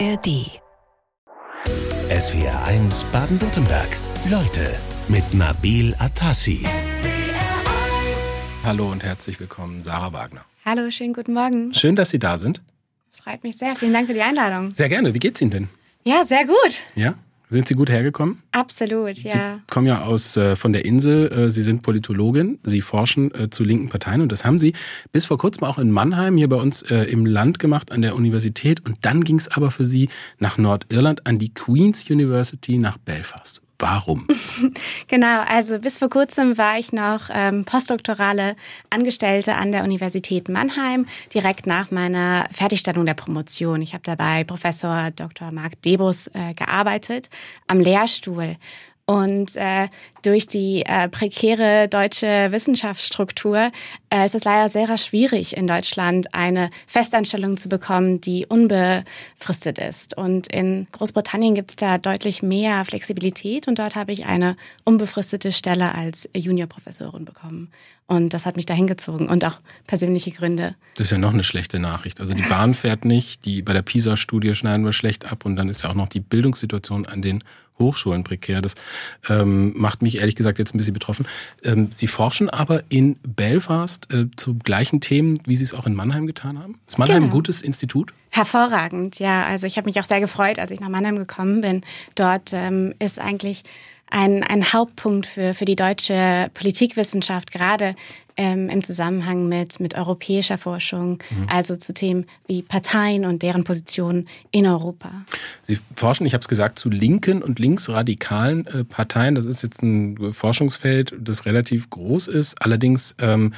ARD. SWR 1 Baden-Württemberg. Leute mit Nabil Atassi. Hallo und herzlich willkommen, Sarah Wagner. Hallo, schönen guten Morgen. Schön, dass Sie da sind. Es freut mich sehr. Vielen Dank für die Einladung. Sehr gerne. Wie geht's Ihnen denn? Ja, sehr gut. Ja? Sind Sie gut hergekommen? Absolut, ja. Sie kommen ja aus äh, von der Insel. Äh, Sie sind Politologin. Sie forschen äh, zu linken Parteien und das haben Sie bis vor kurzem auch in Mannheim hier bei uns äh, im Land gemacht an der Universität. Und dann ging es aber für Sie nach Nordirland an die Queen's University nach Belfast. Warum? genau, also bis vor kurzem war ich noch ähm, postdoktorale Angestellte an der Universität Mannheim, direkt nach meiner Fertigstellung der Promotion. Ich habe dabei Professor Dr. Marc Debus äh, gearbeitet am Lehrstuhl. Und äh, durch die äh, prekäre deutsche Wissenschaftsstruktur äh, ist es leider sehr schwierig, in Deutschland eine Festanstellung zu bekommen, die unbefristet ist. Und in Großbritannien gibt es da deutlich mehr Flexibilität und dort habe ich eine unbefristete Stelle als Juniorprofessorin bekommen. Und das hat mich dahin gezogen und auch persönliche Gründe. Das ist ja noch eine schlechte Nachricht. Also die Bahn fährt nicht, die bei der PISA-Studie schneiden wir schlecht ab und dann ist ja auch noch die Bildungssituation an den Hochschulen prekär. Das ähm, macht mich ehrlich gesagt jetzt ein bisschen betroffen. Ähm, Sie forschen aber in Belfast äh, zu gleichen Themen, wie Sie es auch in Mannheim getan haben. Ist Mannheim genau. ein gutes Institut? Hervorragend, ja. Also ich habe mich auch sehr gefreut, als ich nach Mannheim gekommen bin. Dort ähm, ist eigentlich ein, ein Hauptpunkt für, für die deutsche Politikwissenschaft, gerade ähm, im Zusammenhang mit, mit europäischer Forschung, mhm. also zu Themen wie Parteien und deren Positionen in Europa. Sie forschen, ich habe es gesagt, zu linken und linksradikalen äh, Parteien. Das ist jetzt ein Forschungsfeld, das relativ groß ist. Allerdings ähm,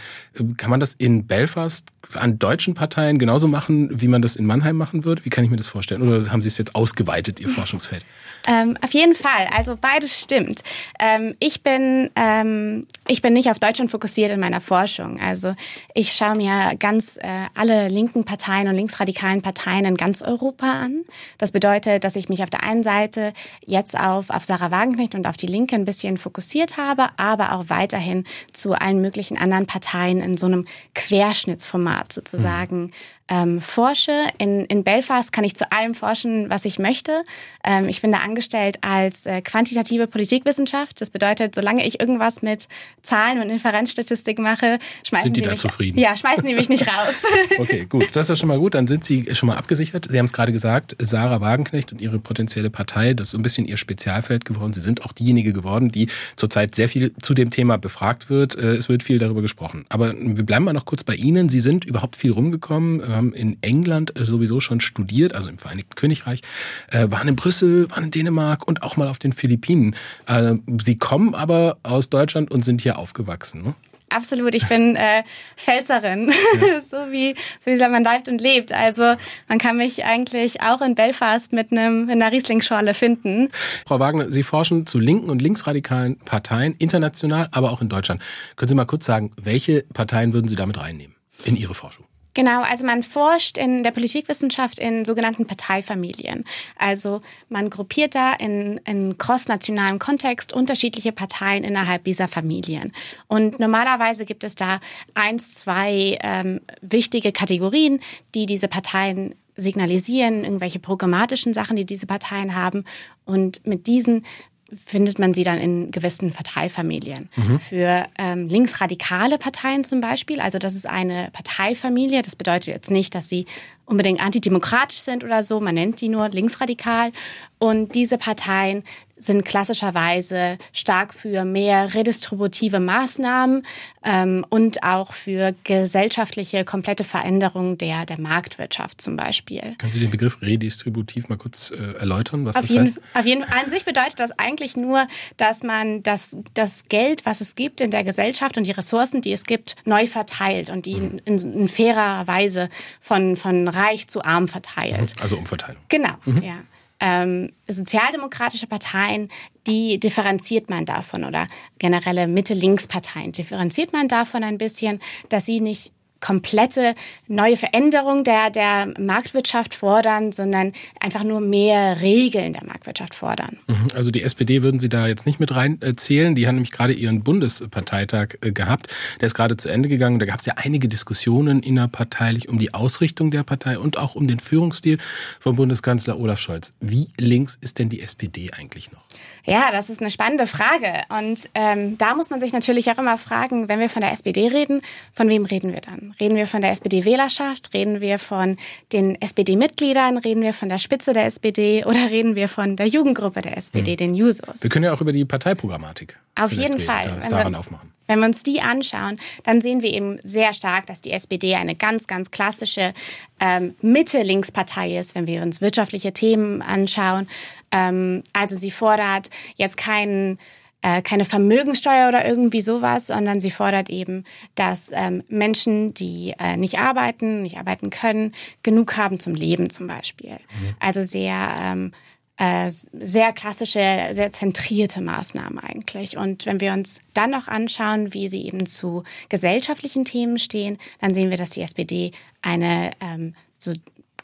kann man das in Belfast an deutschen Parteien genauso machen, wie man das in Mannheim machen würde? Wie kann ich mir das vorstellen? Oder haben Sie es jetzt ausgeweitet, Ihr Forschungsfeld? Ähm, auf jeden Fall. Also beides stimmt. Ähm, ich bin ähm, ich bin nicht auf Deutschland fokussiert in meiner Forschung. Also ich schaue mir ganz äh, alle linken Parteien und linksradikalen Parteien in ganz Europa an. Das bedeutet, dass ich mich auf der einen Seite jetzt auf auf Sarah Wagenknecht und auf die Linke ein bisschen fokussiert habe, aber auch weiterhin zu allen möglichen anderen Parteien in so einem Querschnittsformat sozusagen mhm ähm, forsche. In, in Belfast kann ich zu allem forschen, was ich möchte. Ähm, ich bin da angestellt als äh, quantitative Politikwissenschaft. Das bedeutet, solange ich irgendwas mit Zahlen und Inferenzstatistik mache, schmeißen sind die, die da mich, zufrieden? Ja, schmeißen die mich nicht raus. okay, gut. Das ist ja schon mal gut. Dann sind Sie schon mal abgesichert. Sie haben es gerade gesagt, Sarah Wagenknecht und ihre potenzielle Partei, das ist so ein bisschen ihr Spezialfeld geworden. Sie sind auch diejenige geworden, die zurzeit sehr viel zu dem Thema befragt wird. Äh, es wird viel darüber gesprochen. Aber wir bleiben mal noch kurz bei Ihnen. Sie sind überhaupt viel rumgekommen haben in England äh, sowieso schon studiert, also im Vereinigten Königreich, äh, waren in Brüssel, waren in Dänemark und auch mal auf den Philippinen. Äh, sie kommen aber aus Deutschland und sind hier aufgewachsen. Ne? Absolut, ich bin äh, Pfälzerin, ja. so, wie, so wie man lebt und lebt. Also man kann mich eigentlich auch in Belfast mit, einem, mit einer Rieslingschorle finden. Frau Wagner, Sie forschen zu linken und linksradikalen Parteien, international, aber auch in Deutschland. Können Sie mal kurz sagen, welche Parteien würden Sie damit reinnehmen in Ihre Forschung? Genau, also man forscht in der Politikwissenschaft in sogenannten Parteifamilien. Also man gruppiert da in, in crossnationalem Kontext unterschiedliche Parteien innerhalb dieser Familien. Und normalerweise gibt es da eins, zwei ähm, wichtige Kategorien, die diese Parteien signalisieren, irgendwelche programmatischen Sachen, die diese Parteien haben. Und mit diesen findet man sie dann in gewissen Parteifamilien. Mhm. Für ähm, linksradikale Parteien zum Beispiel, also das ist eine Parteifamilie, das bedeutet jetzt nicht, dass sie unbedingt antidemokratisch sind oder so, man nennt die nur linksradikal. Und diese Parteien sind klassischerweise stark für mehr redistributive Maßnahmen ähm, und auch für gesellschaftliche komplette Veränderung der, der Marktwirtschaft zum Beispiel. Können Sie den Begriff redistributiv mal kurz äh, erläutern, was auf das jeden, heißt? Auf jeden Fall. An sich bedeutet das eigentlich nur, dass man das, das Geld, was es gibt in der Gesellschaft und die Ressourcen, die es gibt, neu verteilt und die mhm. in, in, fairer Weise von, von reich zu arm verteilt. Also Umverteilung. Genau, mhm. ja. Ähm, sozialdemokratische Parteien, die differenziert man davon oder generelle Mitte-Links-Parteien differenziert man davon ein bisschen, dass sie nicht komplette neue Veränderung der, der Marktwirtschaft fordern, sondern einfach nur mehr Regeln der Marktwirtschaft fordern. Mhm. Also die SPD würden Sie da jetzt nicht mit reinzählen. Die haben nämlich gerade ihren Bundesparteitag äh, gehabt. Der ist gerade zu Ende gegangen. Da gab es ja einige Diskussionen innerparteilich um die Ausrichtung der Partei und auch um den Führungsstil von Bundeskanzler Olaf Scholz. Wie links ist denn die SPD eigentlich noch? Ja, das ist eine spannende Frage. Und ähm, da muss man sich natürlich auch immer fragen, wenn wir von der SPD reden, von wem reden wir dann? Reden wir von der SPD-Wählerschaft? Reden wir von den SPD-Mitgliedern? Reden wir von der Spitze der SPD? Oder reden wir von der Jugendgruppe der SPD, hm. den Jusos? Wir können ja auch über die Parteiprogrammatik auf jeden Fall. Das daran wir, aufmachen. Wenn wir uns die anschauen, dann sehen wir eben sehr stark, dass die SPD eine ganz, ganz klassische ähm, Mitte-Links-Partei ist, wenn wir uns wirtschaftliche Themen anschauen. Ähm, also sie fordert jetzt keinen äh, keine Vermögenssteuer oder irgendwie sowas, sondern sie fordert eben, dass ähm, Menschen, die äh, nicht arbeiten, nicht arbeiten können, genug haben zum Leben zum Beispiel. Mhm. Also sehr ähm, äh, sehr klassische, sehr zentrierte Maßnahmen eigentlich. Und wenn wir uns dann noch anschauen, wie sie eben zu gesellschaftlichen Themen stehen, dann sehen wir, dass die SPD eine ähm, so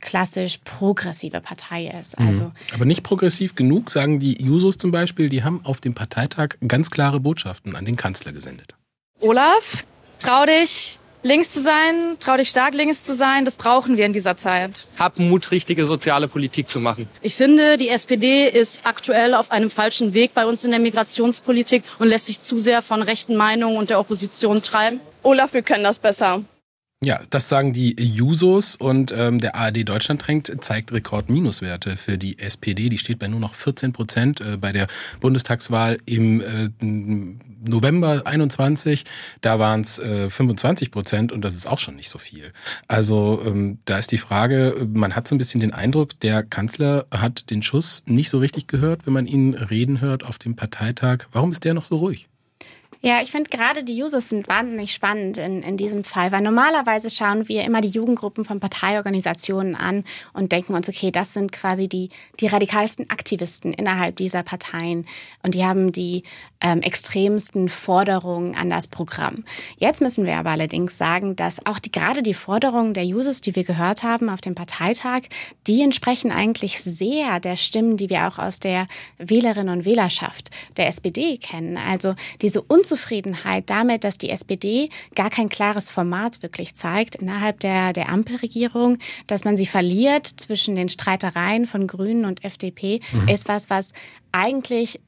klassisch progressive Partei ist. Mhm. Also Aber nicht progressiv genug, sagen die Jusos zum Beispiel, die haben auf dem Parteitag ganz klare Botschaften an den Kanzler gesendet. Olaf, trau dich, links zu sein, trau dich stark links zu sein, das brauchen wir in dieser Zeit. Hab Mut, richtige soziale Politik zu machen. Ich finde, die SPD ist aktuell auf einem falschen Weg bei uns in der Migrationspolitik und lässt sich zu sehr von rechten Meinungen und der Opposition treiben. Olaf, wir können das besser. Ja, das sagen die Jusos und ähm, der ARD Deutschland drängt, zeigt Rekordminuswerte für die SPD. Die steht bei nur noch 14 Prozent äh, bei der Bundestagswahl im äh, November 21. Da waren es äh, 25 Prozent und das ist auch schon nicht so viel. Also ähm, da ist die Frage, man hat so ein bisschen den Eindruck, der Kanzler hat den Schuss nicht so richtig gehört, wenn man ihn reden hört auf dem Parteitag. Warum ist der noch so ruhig? Ja, ich finde gerade die Users sind wahnsinnig spannend in, in diesem Fall, weil normalerweise schauen wir immer die Jugendgruppen von Parteiorganisationen an und denken uns, okay, das sind quasi die, die radikalsten Aktivisten innerhalb dieser Parteien und die haben die ähm, extremsten Forderungen an das Programm. Jetzt müssen wir aber allerdings sagen, dass auch die, gerade die Forderungen der Users, die wir gehört haben auf dem Parteitag, die entsprechen eigentlich sehr der Stimmen, die wir auch aus der Wählerinnen und Wählerschaft der SPD kennen. Also diese Unzufriedenheit damit, dass die SPD gar kein klares Format wirklich zeigt innerhalb der, der Ampelregierung, dass man sie verliert zwischen den Streitereien von Grünen und FDP, mhm. ist was, was eigentlich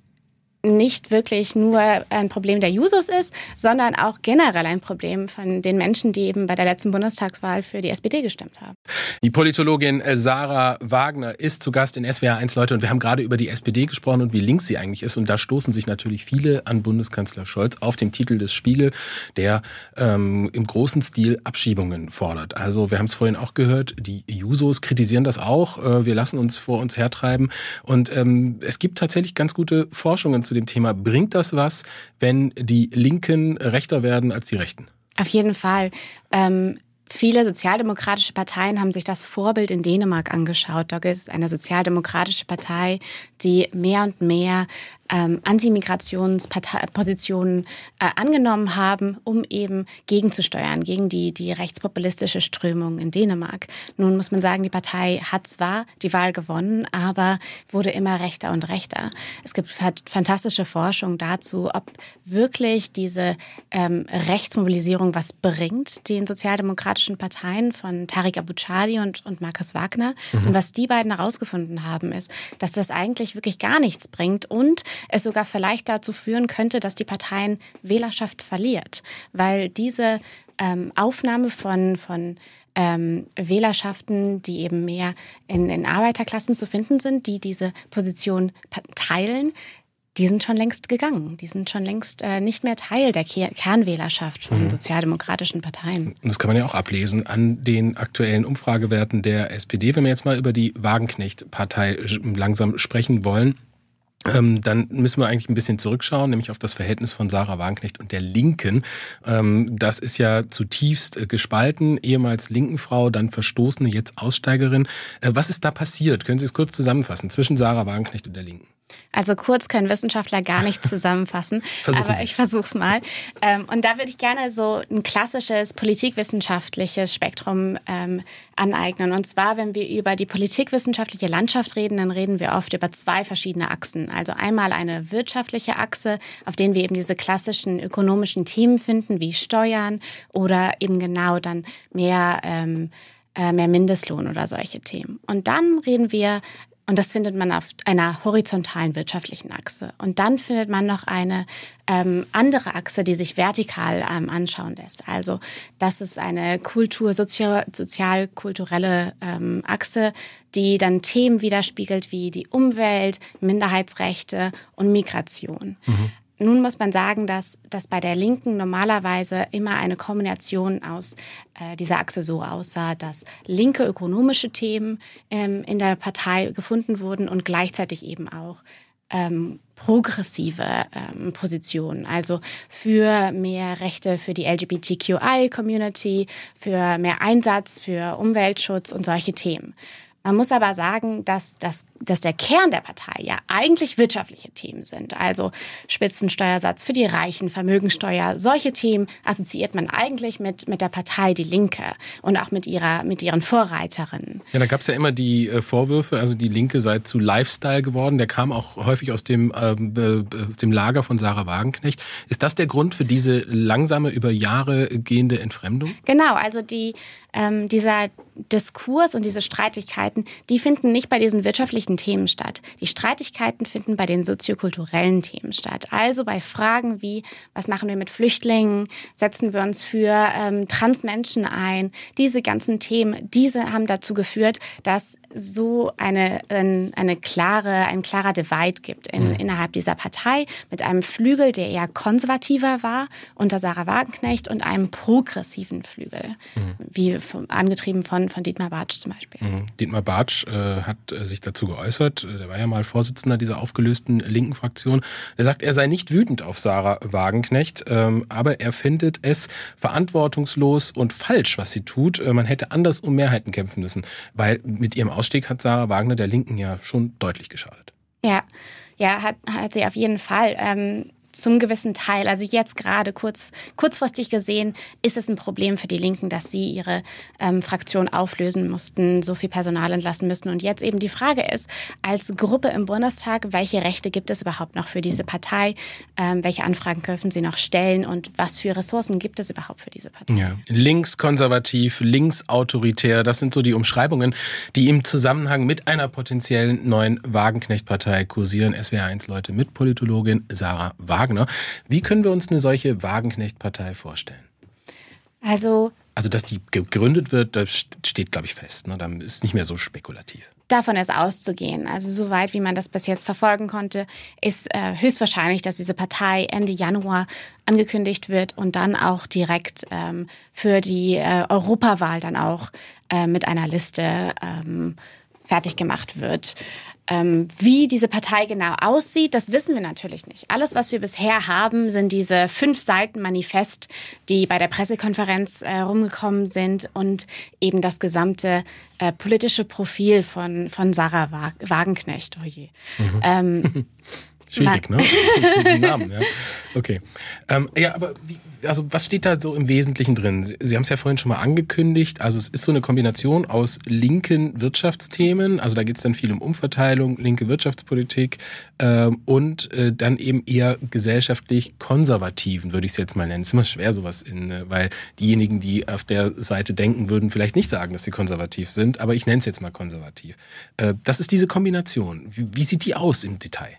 nicht wirklich nur ein Problem der Jusos ist, sondern auch generell ein Problem von den Menschen, die eben bei der letzten Bundestagswahl für die SPD gestimmt haben. Die Politologin äh, Sarah Wagner ist zu Gast in SWR 1 Leute und wir haben gerade über die SPD gesprochen und wie links sie eigentlich ist und da stoßen sich natürlich viele an Bundeskanzler Scholz auf dem Titel des Spiegel, der ähm, im großen Stil Abschiebungen fordert. Also wir haben es vorhin auch gehört, die Jusos kritisieren das auch, äh, wir lassen uns vor uns hertreiben und ähm, es gibt tatsächlich ganz gute Forschungen zu dem Thema. Bringt das was, wenn die Linken rechter werden als die Rechten? Auf jeden Fall. Ähm Viele sozialdemokratische Parteien haben sich das Vorbild in Dänemark angeschaut. Da gibt es eine sozialdemokratische Partei, die mehr und mehr ähm, Antimigrationspositionen äh, angenommen haben, um eben gegenzusteuern gegen die, die rechtspopulistische Strömung in Dänemark. Nun muss man sagen, die Partei hat zwar die Wahl gewonnen, aber wurde immer rechter und rechter. Es gibt fantastische Forschung dazu, ob wirklich diese ähm, Rechtsmobilisierung was bringt, den sozialdemokratischen Parteien von Tariq Abouchadi und, und Markus Wagner. Mhm. Und was die beiden herausgefunden haben, ist, dass das eigentlich wirklich gar nichts bringt und es sogar vielleicht dazu führen könnte, dass die Parteien Wählerschaft verliert, weil diese ähm, Aufnahme von, von ähm, Wählerschaften, die eben mehr in, in Arbeiterklassen zu finden sind, die diese Position teilen, die sind schon längst gegangen. Die sind schon längst äh, nicht mehr Teil der Kernwählerschaft von mhm. sozialdemokratischen Parteien. Und das kann man ja auch ablesen an den aktuellen Umfragewerten der SPD. Wenn wir jetzt mal über die Wagenknecht-Partei langsam sprechen wollen, ähm, dann müssen wir eigentlich ein bisschen zurückschauen, nämlich auf das Verhältnis von Sarah Wagenknecht und der Linken. Ähm, das ist ja zutiefst äh, gespalten, ehemals Linkenfrau, dann Verstoßene, jetzt Aussteigerin. Äh, was ist da passiert? Können Sie es kurz zusammenfassen zwischen Sarah Wagenknecht und der Linken? Also kurz können Wissenschaftler gar nicht zusammenfassen, aber ich versuche es mal. Ähm, und da würde ich gerne so ein klassisches politikwissenschaftliches Spektrum ähm, aneignen. Und zwar, wenn wir über die politikwissenschaftliche Landschaft reden, dann reden wir oft über zwei verschiedene Achsen. Also einmal eine wirtschaftliche Achse, auf denen wir eben diese klassischen ökonomischen Themen finden, wie Steuern oder eben genau dann mehr ähm, äh, mehr Mindestlohn oder solche Themen. Und dann reden wir und das findet man auf einer horizontalen wirtschaftlichen Achse. Und dann findet man noch eine ähm, andere Achse, die sich vertikal ähm, anschauen lässt. Also das ist eine Kultur, sozial, sozial-kulturelle ähm, Achse, die dann Themen widerspiegelt wie die Umwelt, Minderheitsrechte und Migration. Mhm. Nun muss man sagen, dass, dass bei der Linken normalerweise immer eine Kombination aus äh, dieser Achse so aussah, dass linke ökonomische Themen ähm, in der Partei gefunden wurden und gleichzeitig eben auch ähm, progressive ähm, Positionen, also für mehr Rechte für die LGBTQI-Community, für mehr Einsatz für Umweltschutz und solche Themen. Man muss aber sagen, dass, dass, dass der Kern der Partei ja eigentlich wirtschaftliche Themen sind. Also Spitzensteuersatz für die Reichen, Vermögensteuer, solche Themen assoziiert man eigentlich mit, mit der Partei Die Linke und auch mit, ihrer, mit ihren Vorreiterinnen. Ja, da gab es ja immer die äh, Vorwürfe, also die Linke sei zu Lifestyle geworden. Der kam auch häufig aus dem, ähm, äh, aus dem Lager von Sarah Wagenknecht. Ist das der Grund für diese langsame, über Jahre gehende Entfremdung? Genau, also die, ähm, dieser Diskurs und diese Streitigkeiten, die finden nicht bei diesen wirtschaftlichen Themen statt. Die Streitigkeiten finden bei den soziokulturellen Themen statt. Also bei Fragen wie, was machen wir mit Flüchtlingen? Setzen wir uns für ähm, Transmenschen ein? Diese ganzen Themen, diese haben dazu geführt, dass so eine, eine klare, ein klarer Divide gibt in, mhm. innerhalb dieser Partei mit einem Flügel, der eher konservativer war unter Sarah Wagenknecht und einem progressiven Flügel, mhm. wie vom, angetrieben von, von Dietmar Bartsch zum Beispiel. Mhm. Dietmar Bartsch äh, hat äh, sich dazu geäußert, der war ja mal Vorsitzender dieser aufgelösten linken Fraktion. Er sagt, er sei nicht wütend auf Sarah Wagenknecht, ähm, aber er findet es verantwortungslos und falsch, was sie tut. Äh, man hätte anders um Mehrheiten kämpfen müssen, weil mit ihrem Ausstieg hat Sarah Wagner der Linken ja schon deutlich geschadet. Ja, ja, hat, hat sie auf jeden Fall. Ähm, zum gewissen Teil, also jetzt gerade kurz, kurzfristig gesehen, ist es ein Problem für die Linken, dass sie ihre ähm, Fraktion auflösen mussten, so viel Personal entlassen müssen. Und jetzt eben die Frage ist, als Gruppe im Bundestag, welche Rechte gibt es überhaupt noch für diese Partei? Ähm, welche Anfragen dürfen sie noch stellen? Und was für Ressourcen gibt es überhaupt für diese Partei? Ja. Linkskonservativ, linksautoritär, das sind so die Umschreibungen, die im Zusammenhang mit einer potenziellen neuen Wagenknecht-Partei kursieren. SWR1-Leute mit Politologin Sarah Wagner. Wagner. Wie können wir uns eine solche Wagenknecht-Partei vorstellen? Also also, dass die gegründet wird, das steht, glaube ich, fest. Ne? Da ist nicht mehr so spekulativ. Davon ist auszugehen. Also, soweit wie man das bis jetzt verfolgen konnte, ist äh, höchstwahrscheinlich, dass diese Partei Ende Januar angekündigt wird und dann auch direkt ähm, für die äh, Europawahl dann auch äh, mit einer Liste ähm, fertig gemacht wird. Ähm, wie diese Partei genau aussieht, das wissen wir natürlich nicht. Alles, was wir bisher haben, sind diese fünf Seiten Manifest, die bei der Pressekonferenz äh, rumgekommen sind und eben das gesamte äh, politische Profil von, von Sarah Wagenknecht. Oh je. Mhm. Ähm, Schwierig, ne? Namen, ja. Okay. Ähm, ja, aber wie, also was steht da so im Wesentlichen drin? Sie, Sie haben es ja vorhin schon mal angekündigt. Also es ist so eine Kombination aus linken Wirtschaftsthemen. Also da geht es dann viel um Umverteilung, linke Wirtschaftspolitik ähm, und äh, dann eben eher gesellschaftlich konservativen, würde ich es jetzt mal nennen. Es ist immer schwer sowas in, äh, weil diejenigen, die auf der Seite denken, würden vielleicht nicht sagen, dass sie konservativ sind. Aber ich nenne es jetzt mal konservativ. Äh, das ist diese Kombination. Wie, wie sieht die aus im Detail?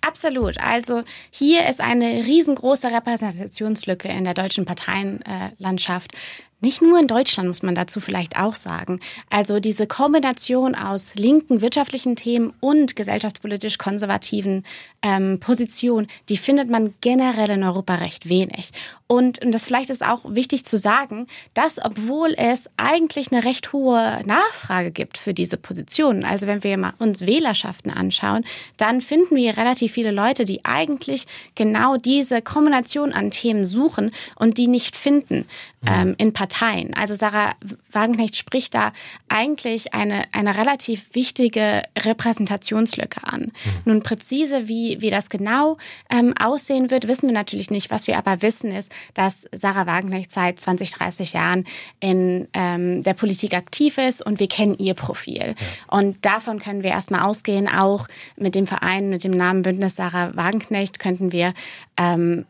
Absolut. Also hier ist eine riesengroße Repräsentationslücke in der deutschen Parteienlandschaft. Nicht nur in Deutschland muss man dazu vielleicht auch sagen. Also diese Kombination aus linken wirtschaftlichen Themen und gesellschaftspolitisch konservativen ähm, Positionen, die findet man generell in Europa recht wenig. Und, und das vielleicht ist auch wichtig zu sagen, dass obwohl es eigentlich eine recht hohe Nachfrage gibt für diese Positionen, also wenn wir mal uns Wählerschaften anschauen, dann finden wir relativ viele Leute, die eigentlich genau diese Kombination an Themen suchen und die nicht finden mhm. ähm, in Parteien Parteien. Also Sarah Wagenknecht spricht da eigentlich eine, eine relativ wichtige Repräsentationslücke an. Mhm. Nun präzise, wie, wie das genau ähm, aussehen wird, wissen wir natürlich nicht. Was wir aber wissen, ist, dass Sarah Wagenknecht seit 20, 30 Jahren in ähm, der Politik aktiv ist und wir kennen ihr Profil. Ja. Und davon können wir erstmal ausgehen. Auch mit dem Verein, mit dem Namen Bündnis Sarah Wagenknecht könnten wir ähm,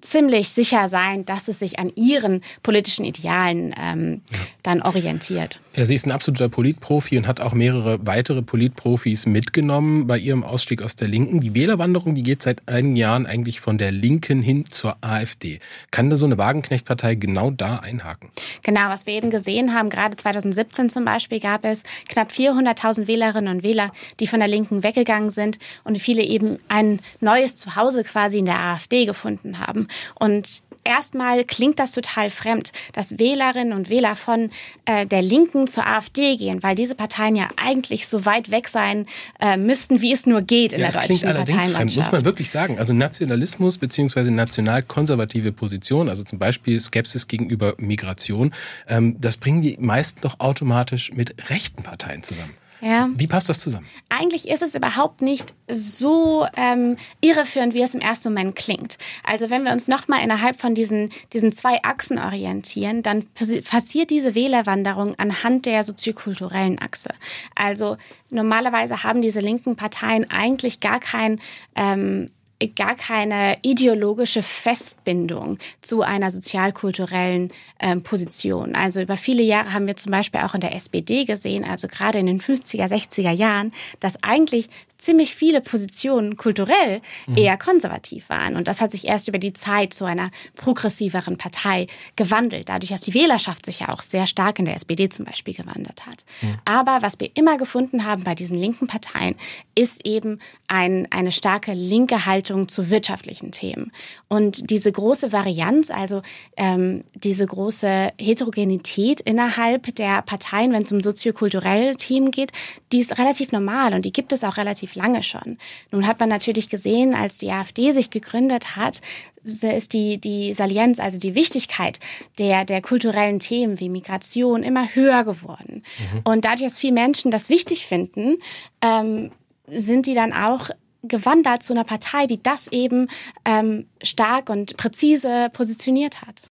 ziemlich sicher sein, dass es sich an ihren politischen Idealen ähm, ja. dann orientiert. Ja, sie ist ein absoluter Politprofi und hat auch mehrere weitere Politprofis mitgenommen bei ihrem Ausstieg aus der Linken. Die Wählerwanderung, die geht seit einigen Jahren eigentlich von der Linken hin zur AfD. Kann da so eine Wagenknecht-Partei genau da einhaken? Genau, was wir eben gesehen haben, gerade 2017 zum Beispiel gab es knapp 400.000 Wählerinnen und Wähler, die von der Linken weggegangen sind und viele eben ein neues Zuhause quasi in der AfD gefunden haben. Und erstmal klingt das total fremd, dass Wählerinnen und Wähler von äh, der Linken zur AfD gehen, weil diese Parteien ja eigentlich so weit weg sein äh, müssten, wie es nur geht in ja, der deutschen klingt allerdings fremd, muss man wirklich sagen. Also Nationalismus bzw. national-konservative Position, also zum Beispiel Skepsis gegenüber Migration, ähm, das bringen die meisten doch automatisch mit rechten Parteien zusammen. Ja. Wie passt das zusammen? Eigentlich ist es überhaupt nicht so ähm, irreführend, wie es im ersten Moment klingt. Also wenn wir uns nochmal innerhalb von diesen, diesen zwei Achsen orientieren, dann passiert diese Wählerwanderung anhand der soziokulturellen Achse. Also normalerweise haben diese linken Parteien eigentlich gar kein ähm, gar keine ideologische Festbindung zu einer sozialkulturellen äh, Position. Also über viele Jahre haben wir zum Beispiel auch in der SPD gesehen, also gerade in den 50er, 60er Jahren, dass eigentlich ziemlich viele Positionen kulturell mhm. eher konservativ waren. Und das hat sich erst über die Zeit zu einer progressiveren Partei gewandelt, dadurch, dass die Wählerschaft sich ja auch sehr stark in der SPD zum Beispiel gewandert hat. Mhm. Aber was wir immer gefunden haben bei diesen linken Parteien, ist eben ein, eine starke linke Haltung zu wirtschaftlichen Themen. Und diese große Varianz, also ähm, diese große Heterogenität innerhalb der Parteien, wenn es um soziokulturelle Themen geht, die ist relativ normal und die gibt es auch relativ lange schon. Nun hat man natürlich gesehen, als die AfD sich gegründet hat, ist die, die Salienz, also die Wichtigkeit der, der kulturellen Themen wie Migration immer höher geworden. Mhm. Und dadurch, dass viele Menschen das wichtig finden, ähm, sind die dann auch gewandert zu einer Partei, die das eben ähm, stark und präzise positioniert hat.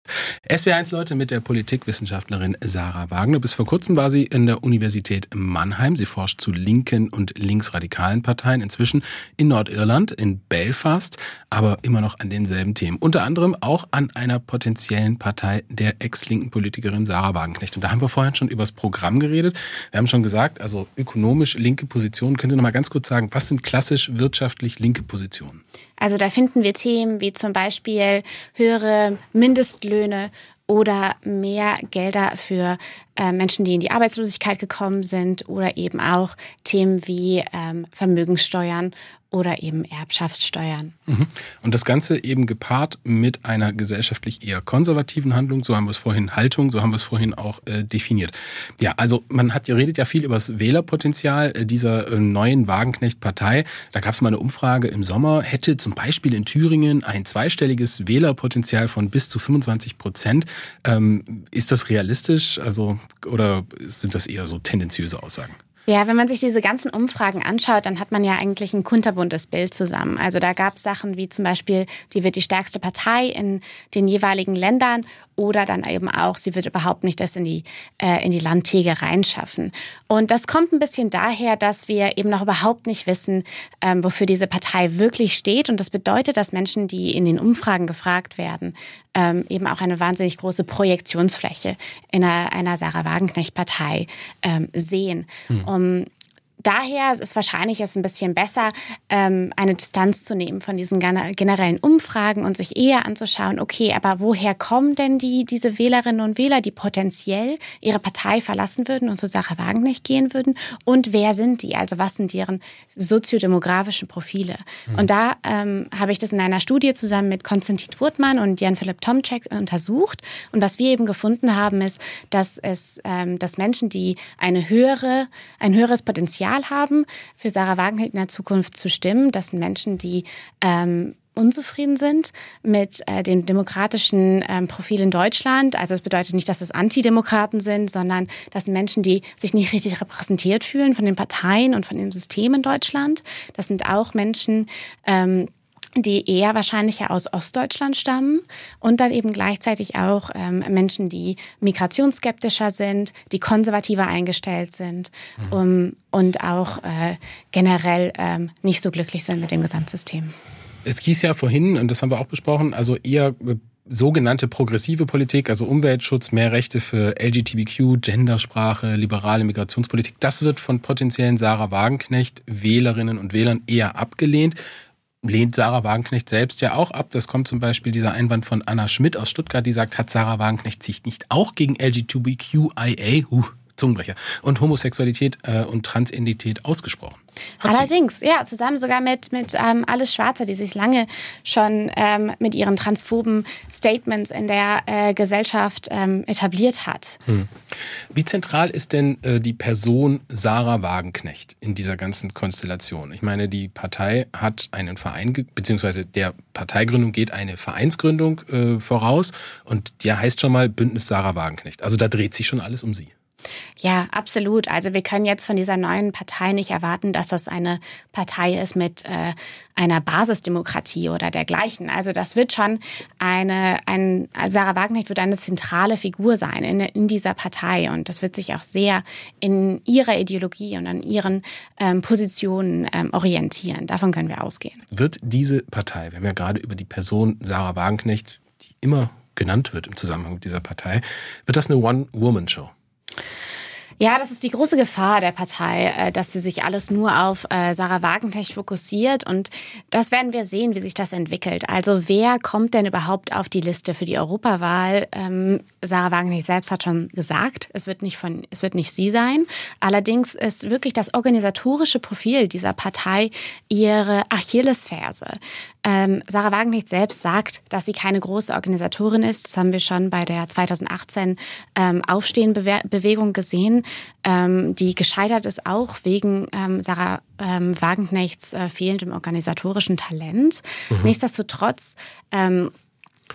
SW1 Leute mit der Politikwissenschaftlerin Sarah Wagner. Bis vor kurzem war sie in der Universität Mannheim. Sie forscht zu linken und linksradikalen Parteien. Inzwischen in Nordirland, in Belfast, aber immer noch an denselben Themen. Unter anderem auch an einer potenziellen Partei der ex-linken Politikerin Sarah Wagenknecht. Und da haben wir vorhin schon über das Programm geredet. Wir haben schon gesagt, also ökonomisch linke Positionen. Können Sie noch mal ganz kurz sagen, was sind klassisch wirtschaftlich linke Positionen? Also da finden wir Themen wie zum Beispiel höhere Mindestlöhne oder mehr Gelder für äh, Menschen, die in die Arbeitslosigkeit gekommen sind oder eben auch Themen wie ähm, Vermögenssteuern oder eben Erbschaftssteuern. Mhm. Und das Ganze eben gepaart mit einer gesellschaftlich eher konservativen Handlung, so haben wir es vorhin Haltung, so haben wir es vorhin auch äh, definiert. Ja, also man hat redet ja viel über das Wählerpotenzial äh, dieser äh, neuen Wagenknecht-Partei. Da gab es mal eine Umfrage im Sommer, hätte zum Beispiel in Thüringen ein zweistelliges Wählerpotenzial von bis zu 25 Prozent. Ähm, ist das realistisch? Also oder sind das eher so tendenziöse Aussagen? Ja, wenn man sich diese ganzen Umfragen anschaut, dann hat man ja eigentlich ein kunterbuntes Bild zusammen. Also da gab es Sachen wie zum Beispiel, die wird die stärkste Partei in den jeweiligen Ländern oder dann eben auch, sie wird überhaupt nicht das in die, äh, in die Landtäge reinschaffen. Und das kommt ein bisschen daher, dass wir eben noch überhaupt nicht wissen, ähm, wofür diese Partei wirklich steht. Und das bedeutet, dass Menschen, die in den Umfragen gefragt werden, ähm, eben auch eine wahnsinnig große Projektionsfläche in einer, einer Sarah Wagenknecht-Partei ähm, sehen. Hm. Um daher ist es wahrscheinlich jetzt ein bisschen besser, ähm, eine Distanz zu nehmen von diesen generellen Umfragen und sich eher anzuschauen, okay, aber woher kommen denn die, diese Wählerinnen und Wähler, die potenziell ihre Partei verlassen würden und zur Sache Wagenknecht gehen würden? Und wer sind die? Also was sind deren soziodemografischen Profile? Mhm. Und da ähm, habe ich das in einer Studie zusammen mit Konstantin Wurtmann und Jan-Philipp Tomczek untersucht. Und was wir eben gefunden haben, ist, dass es, ähm, dass Menschen, die eine höhere, ein höheres Potenzial Potenzial haben, für Sarah Wagenknecht in der Zukunft zu stimmen. Das sind Menschen, die ähm, unzufrieden sind mit äh, dem demokratischen ähm, Profil in Deutschland. Also es bedeutet nicht, dass es Antidemokraten sind, sondern das sind Menschen, die sich nicht richtig repräsentiert fühlen von den Parteien und von dem System in Deutschland. Das sind auch Menschen, ähm, die eher wahrscheinlich ja aus Ostdeutschland stammen und dann eben gleichzeitig auch ähm, Menschen, die migrationsskeptischer sind, die konservativer eingestellt sind mhm. um, und auch äh, generell ähm, nicht so glücklich sind mit dem Gesamtsystem. Es hieß ja vorhin, und das haben wir auch besprochen, also eher sogenannte progressive Politik, also Umweltschutz, mehr Rechte für LGBTQ, Gendersprache, liberale Migrationspolitik, das wird von potenziellen Sarah Wagenknecht Wählerinnen und Wählern eher abgelehnt lehnt Sarah Wagenknecht selbst ja auch ab. Das kommt zum Beispiel dieser Einwand von Anna Schmidt aus Stuttgart, die sagt, hat Sarah Wagenknecht sich nicht auch gegen LGBTQIA, huh, Zungenbrecher, und Homosexualität äh, und Transidentität ausgesprochen? Allerdings, ja, zusammen sogar mit, mit ähm, Alles Schwarze, die sich lange schon ähm, mit ihren transphoben Statements in der äh, Gesellschaft ähm, etabliert hat. Hm. Wie zentral ist denn äh, die Person Sarah Wagenknecht in dieser ganzen Konstellation? Ich meine, die Partei hat einen Verein, beziehungsweise der Parteigründung geht eine Vereinsgründung äh, voraus und der heißt schon mal Bündnis Sarah Wagenknecht. Also da dreht sich schon alles um sie. Ja, absolut. Also wir können jetzt von dieser neuen Partei nicht erwarten, dass das eine Partei ist mit äh, einer Basisdemokratie oder dergleichen. Also das wird schon eine, ein, Sarah Wagenknecht wird eine zentrale Figur sein in, in dieser Partei und das wird sich auch sehr in ihrer Ideologie und an ihren ähm, Positionen ähm, orientieren. Davon können wir ausgehen. Wird diese Partei, wir haben ja gerade über die Person Sarah Wagenknecht, die immer genannt wird im Zusammenhang mit dieser Partei, wird das eine One-Woman-Show? Ja, das ist die große Gefahr der Partei, äh, dass sie sich alles nur auf äh, Sarah Wagenknecht fokussiert. Und das werden wir sehen, wie sich das entwickelt. Also wer kommt denn überhaupt auf die Liste für die Europawahl? Ähm, Sarah Wagenknecht selbst hat schon gesagt, es wird nicht von, es wird nicht sie sein. Allerdings ist wirklich das organisatorische Profil dieser Partei ihre Achillesferse. Ähm, Sarah Wagenknecht selbst sagt, dass sie keine große Organisatorin ist. Das haben wir schon bei der 2018 ähm, Aufstehenbewegung gesehen, ähm, die gescheitert ist auch wegen ähm, Sarah ähm, Wagenknechts äh, fehlendem organisatorischen Talent. Mhm. Nichtsdestotrotz ähm,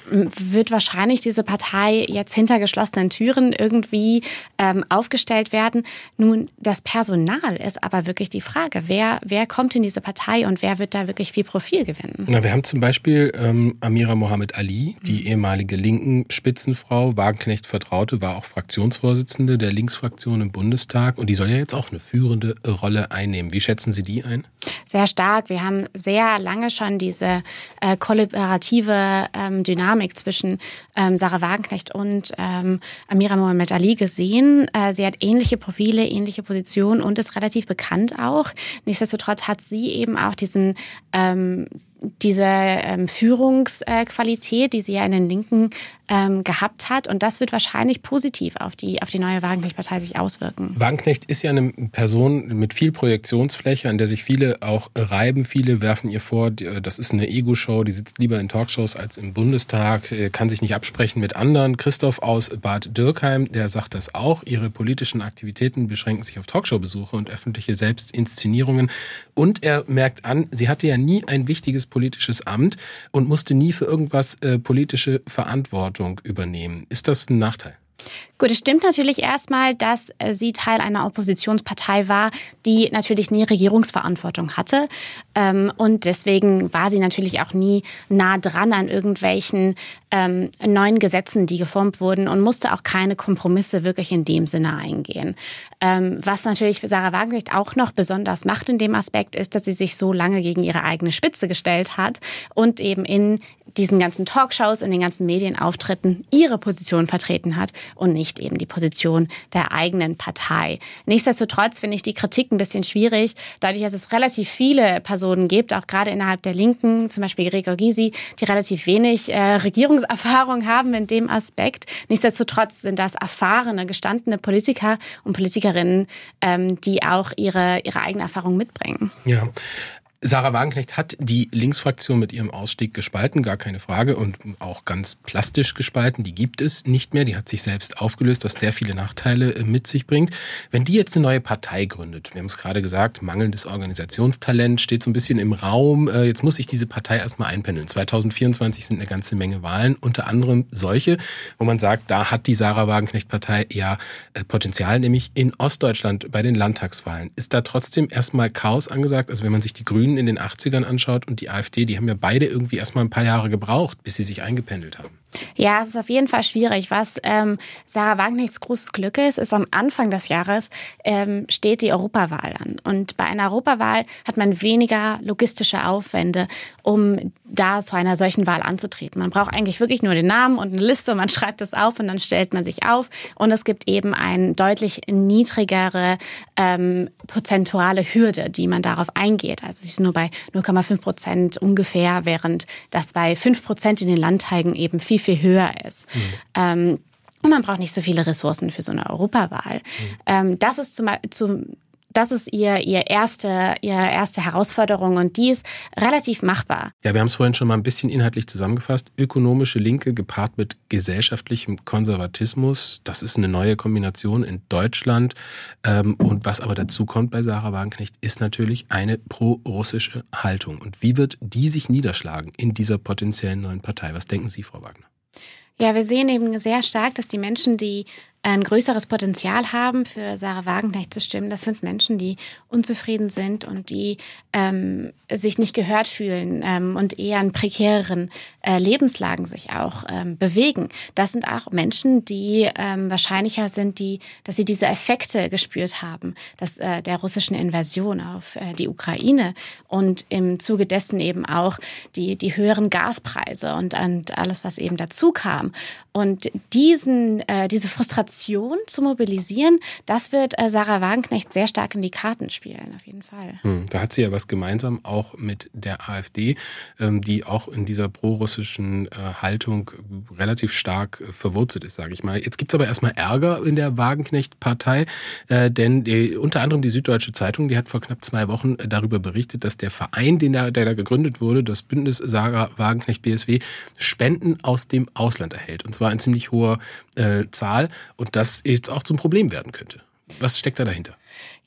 wird wahrscheinlich diese Partei jetzt hinter geschlossenen Türen irgendwie ähm, aufgestellt werden. Nun, das Personal ist aber wirklich die Frage. Wer, wer kommt in diese Partei und wer wird da wirklich viel Profil gewinnen? Na, wir haben zum Beispiel ähm, Amira Mohamed Ali, die mhm. ehemalige linken Spitzenfrau, Wagenknecht Vertraute, war auch Fraktionsvorsitzende der Linksfraktion im Bundestag und die soll ja jetzt auch eine führende Rolle einnehmen. Wie schätzen Sie die ein? Sehr stark. Wir haben sehr lange schon diese äh, kollaborative ähm, Dynamik Dynamik zwischen ähm, Sarah Wagenknecht und ähm, Amira Mohamed Ali gesehen. Äh, sie hat ähnliche Profile, ähnliche Positionen und ist relativ bekannt auch. Nichtsdestotrotz hat sie eben auch diesen ähm, diese ähm, Führungsqualität, die sie ja in den Linken ähm, gehabt hat. Und das wird wahrscheinlich positiv auf die, auf die neue Wagenknecht-Partei sich auswirken. Wagenknecht ist ja eine Person mit viel Projektionsfläche, an der sich viele auch reiben. Viele werfen ihr vor, das ist eine Ego-Show, die sitzt lieber in Talkshows als im Bundestag, äh, kann sich nicht absprechen mit anderen. Christoph aus Bad Dürkheim, der sagt das auch. Ihre politischen Aktivitäten beschränken sich auf Talkshow-Besuche und öffentliche Selbstinszenierungen. Und er merkt an, sie hatte ja nie ein wichtiges politisches Amt und musste nie für irgendwas äh, politische Verantwortung übernehmen. Ist das ein Nachteil? Gut, es stimmt natürlich erstmal, dass äh, sie Teil einer Oppositionspartei war, die natürlich nie Regierungsverantwortung hatte. Ähm, und deswegen war sie natürlich auch nie nah dran an irgendwelchen ähm, neuen Gesetzen, die geformt wurden und musste auch keine Kompromisse wirklich in dem Sinne eingehen. Ähm, was natürlich für Sarah Wagenknecht auch noch besonders macht in dem Aspekt, ist, dass sie sich so lange gegen ihre eigene Spitze gestellt hat und eben in diesen ganzen Talkshows, in den ganzen Medienauftritten ihre Position vertreten hat und nicht eben die Position der eigenen Partei. Nichtsdestotrotz finde ich die Kritik ein bisschen schwierig, dadurch, dass es relativ viele Personen gibt, auch gerade innerhalb der Linken, zum Beispiel Gregor Gysi, die relativ wenig äh, Regierungserfahrung haben in dem Aspekt. Nichtsdestotrotz sind das erfahrene, gestandene Politiker und Politikerinnen, ähm, die auch ihre, ihre eigene Erfahrung mitbringen. Ja. Sarah Wagenknecht hat die Linksfraktion mit ihrem Ausstieg gespalten, gar keine Frage, und auch ganz plastisch gespalten. Die gibt es nicht mehr. Die hat sich selbst aufgelöst, was sehr viele Nachteile äh, mit sich bringt. Wenn die jetzt eine neue Partei gründet, wir haben es gerade gesagt, mangelndes Organisationstalent steht so ein bisschen im Raum. Äh, jetzt muss sich diese Partei erstmal einpendeln. 2024 sind eine ganze Menge Wahlen, unter anderem solche, wo man sagt, da hat die Sarah Wagenknecht-Partei ja äh, Potenzial, nämlich in Ostdeutschland bei den Landtagswahlen. Ist da trotzdem erstmal Chaos angesagt? Also wenn man sich die Grünen Grünen in den 80ern anschaut und die AfD, die haben ja beide irgendwie erstmal ein paar Jahre gebraucht, bis sie sich eingependelt haben. Ja, es ist auf jeden Fall schwierig. Was ähm, Sarah Wagenknechts großes Glück ist, ist am Anfang des Jahres ähm, steht die Europawahl an. Und bei einer Europawahl hat man weniger logistische Aufwände, um da zu einer solchen Wahl anzutreten. Man braucht eigentlich wirklich nur den Namen und eine Liste, man schreibt es auf und dann stellt man sich auf. Und es gibt eben eine deutlich niedrigere ähm, prozentuale Hürde, die man darauf eingeht. Also sie ist nur bei 0,5 Prozent ungefähr, während das bei 5 Prozent in den Landtagen eben viel viel höher ist. Mhm. Ähm, und man braucht nicht so viele Ressourcen für so eine Europawahl. Mhm. Ähm, das ist zum, zum das ist ihr, ihr erste, ihre erste Herausforderung und die ist relativ machbar. Ja, wir haben es vorhin schon mal ein bisschen inhaltlich zusammengefasst. Ökonomische Linke gepaart mit gesellschaftlichem Konservatismus, das ist eine neue Kombination in Deutschland. Ähm, und was aber dazu kommt bei Sarah Wagenknecht, ist natürlich eine pro-russische Haltung. Und wie wird die sich niederschlagen in dieser potenziellen neuen Partei? Was denken Sie, Frau Wagner? Ja, wir sehen eben sehr stark, dass die Menschen, die ein größeres Potenzial haben, für Sarah Wagenknecht zu stimmen. Das sind Menschen, die unzufrieden sind und die ähm, sich nicht gehört fühlen ähm, und eher in prekäreren äh, Lebenslagen sich auch ähm, bewegen. Das sind auch Menschen, die ähm, wahrscheinlicher sind, die, dass sie diese Effekte gespürt haben, dass äh, der russischen Invasion auf äh, die Ukraine und im Zuge dessen eben auch die, die höheren Gaspreise und, und alles, was eben dazu kam. Und diesen, äh, diese Frustration zu mobilisieren, das wird äh, Sarah Wagenknecht sehr stark in die Karten spielen, auf jeden Fall. Hm, da hat sie ja was gemeinsam auch mit der AfD, ähm, die auch in dieser prorussischen äh, Haltung relativ stark äh, verwurzelt ist, sage ich mal. Jetzt gibt's aber erstmal Ärger in der Wagenknecht-Partei, denn die, unter anderem die Süddeutsche Zeitung, die hat vor knapp zwei Wochen darüber berichtet, dass der Verein, den da, der da gegründet wurde, das Bündnis Sarah Wagenknecht BSW, Spenden aus dem Ausland erhält. Und zwar in ziemlich hoher äh, Zahl und das jetzt auch zum Problem werden könnte. Was steckt da dahinter?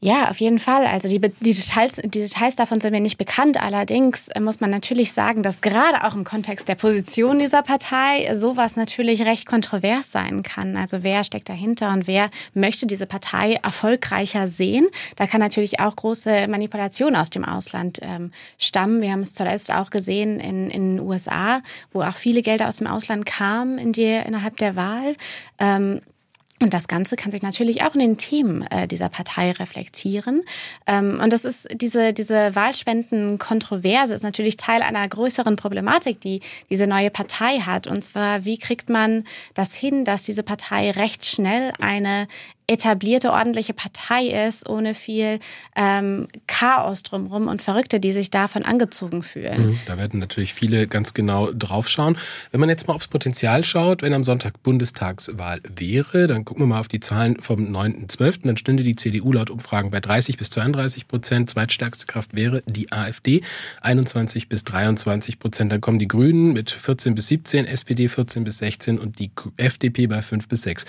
Ja, auf jeden Fall. Also die, die, Details, die Details davon sind mir nicht bekannt. Allerdings äh, muss man natürlich sagen, dass gerade auch im Kontext der Position dieser Partei sowas natürlich recht kontrovers sein kann. Also wer steckt dahinter und wer möchte diese Partei erfolgreicher sehen? Da kann natürlich auch große Manipulation aus dem Ausland ähm, stammen. Wir haben es zuletzt auch gesehen in, in den USA, wo auch viele Gelder aus dem Ausland kamen in die, innerhalb der Wahl. Ähm, und das Ganze kann sich natürlich auch in den Themen äh, dieser Partei reflektieren. Ähm, und das ist diese, diese Wahlspenden-Kontroverse ist natürlich Teil einer größeren Problematik, die diese neue Partei hat. Und zwar, wie kriegt man das hin, dass diese Partei recht schnell eine etablierte, ordentliche Partei ist, ohne viel ähm, Chaos drumherum und Verrückte, die sich davon angezogen fühlen. Mhm, da werden natürlich viele ganz genau draufschauen. Wenn man jetzt mal aufs Potenzial schaut, wenn am Sonntag Bundestagswahl wäre, dann gucken wir mal auf die Zahlen vom 9.12., dann stünde die CDU laut Umfragen bei 30 bis 32 Prozent, zweitstärkste Kraft wäre die AfD, 21 bis 23 Prozent, dann kommen die Grünen mit 14 bis 17, SPD 14 bis 16 und die FDP bei 5 bis 6.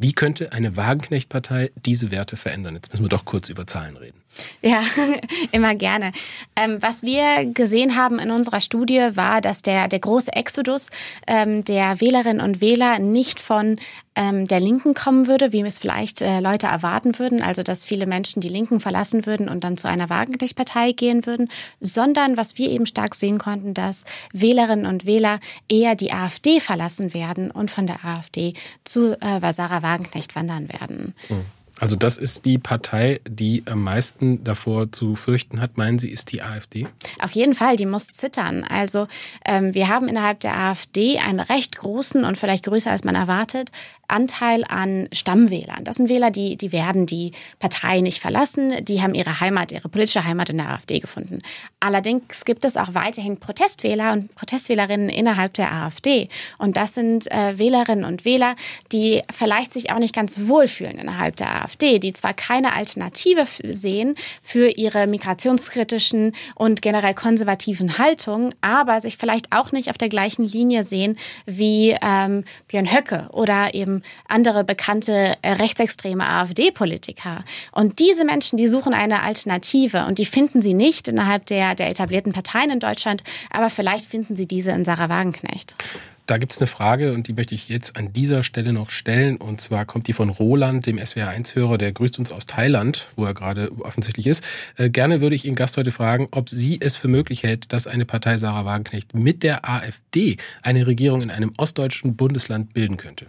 Wie könnte eine Wagenknecht-Partei diese Werte verändern? Jetzt müssen wir doch kurz über Zahlen reden. Ja, immer gerne. Ähm, was wir gesehen haben in unserer Studie war, dass der, der große Exodus ähm, der Wählerinnen und Wähler nicht von ähm, der Linken kommen würde, wie es vielleicht äh, Leute erwarten würden, also dass viele Menschen die Linken verlassen würden und dann zu einer Wagenknecht-Partei gehen würden, sondern was wir eben stark sehen konnten, dass Wählerinnen und Wähler eher die AfD verlassen werden und von der AfD zu äh, Sarah Wagenknecht wandern werden. Mhm. Also das ist die Partei, die am meisten davor zu fürchten hat, meinen Sie, ist die AfD? Auf jeden Fall, die muss zittern. Also ähm, wir haben innerhalb der AfD einen recht großen und vielleicht größer als man erwartet Anteil an Stammwählern. Das sind Wähler, die, die werden die Partei nicht verlassen, die haben ihre Heimat, ihre politische Heimat in der AfD gefunden. Allerdings gibt es auch weiterhin Protestwähler und Protestwählerinnen innerhalb der AfD. Und das sind äh, Wählerinnen und Wähler, die vielleicht sich auch nicht ganz wohlfühlen innerhalb der AfD. AfD, die zwar keine Alternative sehen für ihre migrationskritischen und generell konservativen Haltungen, aber sich vielleicht auch nicht auf der gleichen Linie sehen wie ähm, Björn Höcke oder eben andere bekannte äh, rechtsextreme AfD-Politiker. Und diese Menschen, die suchen eine Alternative und die finden sie nicht innerhalb der, der etablierten Parteien in Deutschland, aber vielleicht finden sie diese in Sarah Wagenknecht. Da gibt es eine Frage und die möchte ich jetzt an dieser Stelle noch stellen. Und zwar kommt die von Roland, dem SWR1-Hörer, der grüßt uns aus Thailand, wo er gerade offensichtlich ist. Äh, gerne würde ich Ihren Gast heute fragen, ob sie es für möglich hält, dass eine Partei Sarah Wagenknecht mit der AfD eine Regierung in einem ostdeutschen Bundesland bilden könnte.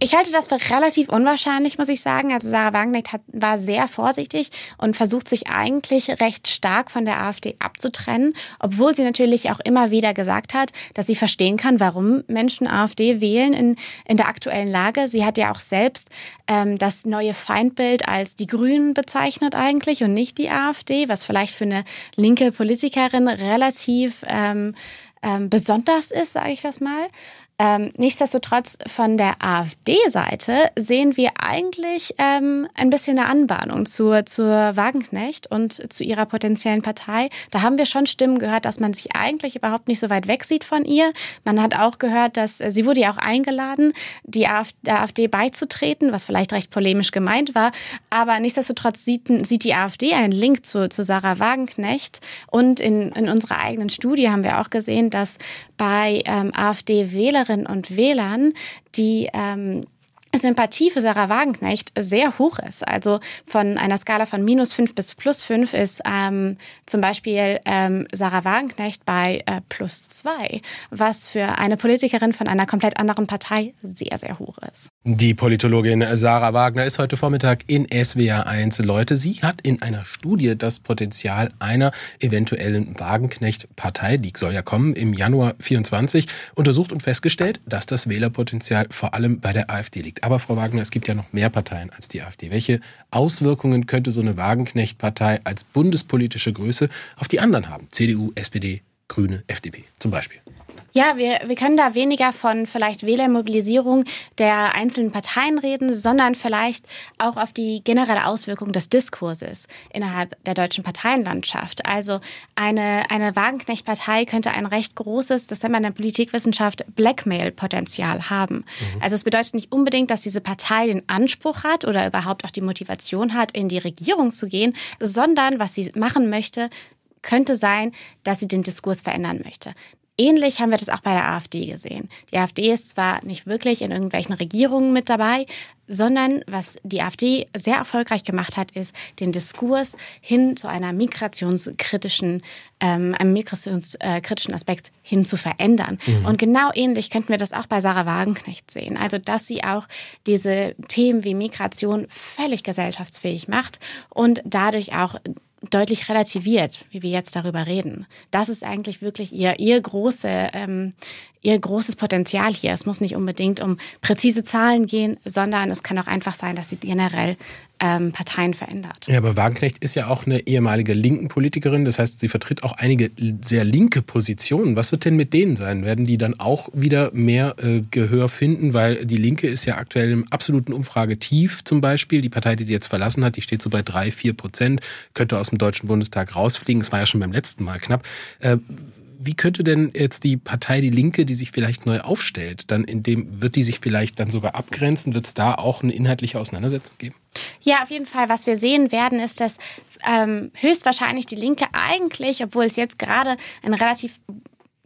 Ich halte das für relativ unwahrscheinlich, muss ich sagen. Also Sarah Wagenknecht hat, war sehr vorsichtig und versucht sich eigentlich recht stark von der AfD abzutrennen, obwohl sie natürlich auch immer wieder gesagt hat, dass sie verstehen kann, warum Menschen AfD wählen in, in der aktuellen Lage. Sie hat ja auch selbst ähm, das neue Feindbild als die Grünen bezeichnet eigentlich und nicht die AfD, was vielleicht für eine linke Politikerin relativ ähm, ähm, besonders ist, sage ich das mal. Ähm, nichtsdestotrotz von der AfD-Seite sehen wir eigentlich ähm, ein bisschen eine Anbahnung zur, zur Wagenknecht und zu ihrer potenziellen Partei. Da haben wir schon Stimmen gehört, dass man sich eigentlich überhaupt nicht so weit weg sieht von ihr. Man hat auch gehört, dass äh, sie wurde ja auch eingeladen, die AfD, der AfD beizutreten, was vielleicht recht polemisch gemeint war. Aber nichtsdestotrotz sieht, sieht die AfD einen Link zu, zu Sarah Wagenknecht. Und in, in unserer eigenen Studie haben wir auch gesehen, dass bei ähm, AfD-Wählerinnen Wählerinnen und Wählern, die ähm, Sympathie für Sarah Wagenknecht sehr hoch ist. Also von einer Skala von minus fünf bis plus fünf ist ähm, zum Beispiel ähm, Sarah Wagenknecht bei äh, plus zwei, was für eine Politikerin von einer komplett anderen Partei sehr, sehr hoch ist. Die Politologin Sarah Wagner ist heute Vormittag in SWR 1. Leute, sie hat in einer Studie das Potenzial einer eventuellen Wagenknecht-Partei, die soll ja kommen im Januar 24, untersucht und festgestellt, dass das Wählerpotenzial vor allem bei der AfD liegt. Aber Frau Wagner, es gibt ja noch mehr Parteien als die AfD. Welche Auswirkungen könnte so eine Wagenknecht-Partei als bundespolitische Größe auf die anderen haben? CDU, SPD, Grüne, FDP zum Beispiel. Ja, wir, wir können da weniger von vielleicht Wählermobilisierung der einzelnen Parteien reden, sondern vielleicht auch auf die generelle Auswirkung des Diskurses innerhalb der deutschen Parteienlandschaft. Also eine, eine Wagenknecht-Partei könnte ein recht großes, das nennt man in der Politikwissenschaft, Blackmail-Potenzial haben. Mhm. Also es bedeutet nicht unbedingt, dass diese Partei den Anspruch hat oder überhaupt auch die Motivation hat, in die Regierung zu gehen, sondern was sie machen möchte, könnte sein, dass sie den Diskurs verändern möchte. Ähnlich haben wir das auch bei der AfD gesehen. Die AfD ist zwar nicht wirklich in irgendwelchen Regierungen mit dabei, sondern was die AfD sehr erfolgreich gemacht hat, ist den Diskurs hin zu einer migrationskritischen, ähm, einem migrationskritischen Aspekt hin zu verändern. Mhm. Und genau ähnlich könnten wir das auch bei Sarah Wagenknecht sehen. Also, dass sie auch diese Themen wie Migration völlig gesellschaftsfähig macht und dadurch auch deutlich relativiert, wie wir jetzt darüber reden. Das ist eigentlich wirklich ihr, ihr, große, ähm, ihr großes Potenzial hier. Es muss nicht unbedingt um präzise Zahlen gehen, sondern es kann auch einfach sein, dass sie generell ähm, Parteien verändert. Ja, aber Wagenknecht ist ja auch eine ehemalige linken Politikerin. Das heißt, sie vertritt auch einige sehr linke Positionen. Was wird denn mit denen sein? Werden die dann auch wieder mehr äh, Gehör finden? Weil die Linke ist ja aktuell im absoluten Umfragetief zum Beispiel. Die Partei, die sie jetzt verlassen hat, die steht so bei drei, vier Prozent, könnte aus dem Deutschen Bundestag rausfliegen. Es war ja schon beim letzten Mal knapp. Äh, wie könnte denn jetzt die Partei Die Linke, die sich vielleicht neu aufstellt, dann in dem, wird die sich vielleicht dann sogar abgrenzen? Wird es da auch eine inhaltliche Auseinandersetzung geben? Ja, auf jeden Fall. Was wir sehen werden, ist, dass ähm, höchstwahrscheinlich die Linke eigentlich, obwohl es jetzt gerade ein relativ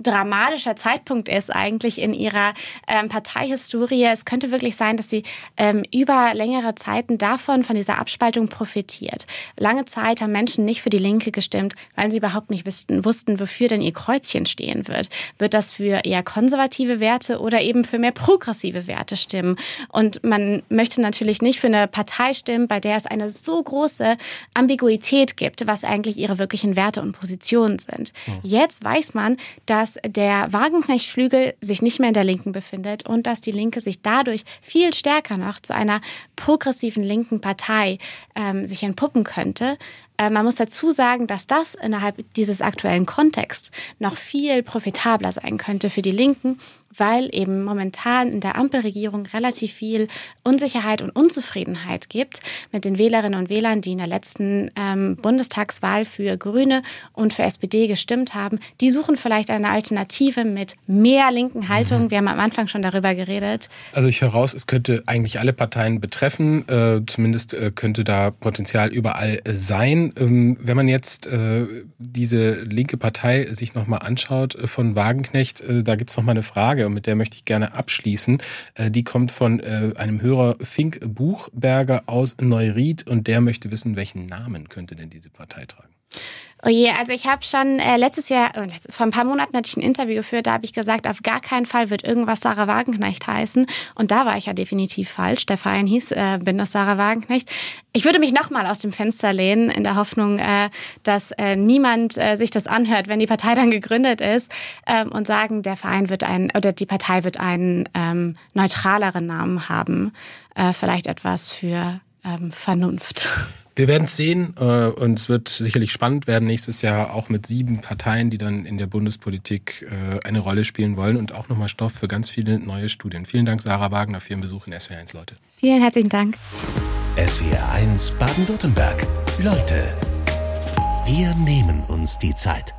dramatischer Zeitpunkt ist eigentlich in ihrer ähm, Parteihistorie. Es könnte wirklich sein, dass sie ähm, über längere Zeiten davon, von dieser Abspaltung profitiert. Lange Zeit haben Menschen nicht für die Linke gestimmt, weil sie überhaupt nicht wussten, wussten, wofür denn ihr Kreuzchen stehen wird. Wird das für eher konservative Werte oder eben für mehr progressive Werte stimmen? Und man möchte natürlich nicht für eine Partei stimmen, bei der es eine so große Ambiguität gibt, was eigentlich ihre wirklichen Werte und Positionen sind. Mhm. Jetzt weiß man, dass dass der Wagenknecht-Flügel sich nicht mehr in der Linken befindet und dass die Linke sich dadurch viel stärker noch zu einer progressiven linken Partei ähm, sich entpuppen könnte, Äh, man muss dazu sagen, dass das innerhalb dieses aktuellen Kontexts noch viel profitabler sein könnte für die Linken, weil eben momentan in der Ampelregierung relativ viel Unsicherheit und Unzufriedenheit gibt mit den Wählerinnen und Wählern, die in der letzten ähm, Bundestagswahl für Grüne und für SPD gestimmt haben. Die suchen vielleicht eine Alternative mit mehr linken Haltung. Mhm. Wir haben am Anfang schon darüber geredet. Also ich höre raus, es könnte eigentlich alle Parteien betreffen. Äh, zumindest äh, könnte da Potenzial überall äh, sein. Ähm, wenn man jetzt äh, diese linke Partei sich nochmal anschaut äh, von Wagenknecht, äh, da gibt es nochmal eine Frage. Frage und mit der möchte ich gerne abschließen. Äh, die kommt von äh, einem Hörer Fink Buchberger aus Neuried und der möchte wissen, welchen Namen könnte denn diese Partei tragen? Oh je, also ich habe schon äh, letztes Jahr, äh, vor ein paar Monaten hatte ich ein Interview geführt, da habe ich gesagt, auf gar keinen Fall wird irgendwas Sarah Wagenknecht heißen. Und da war ich ja definitiv falsch. Der Verein hieß äh, Bin das Sarah Wagenknecht. Ich würde mich nochmal aus dem Fenster lehnen, in der Hoffnung, äh, dass äh, niemand äh, sich das anhört, wenn die Partei dann gegründet ist, ähm, und sagen, der Verein wird ein, oder die Partei wird einen ähm, neutraleren Namen haben. Äh, vielleicht etwas für ähm, Vernunft. Wir werden es sehen äh, und es wird sicherlich spannend werden nächstes Jahr auch mit sieben Parteien, die dann in der Bundespolitik äh, eine Rolle spielen wollen und auch nochmal Stoff für ganz viele neue Studien. Vielen Dank, Sarah Wagner, für Ihren Besuch in SWR1, Leute. Vielen herzlichen Dank. SWR1 Baden-Württemberg. Leute, wir nehmen uns die Zeit.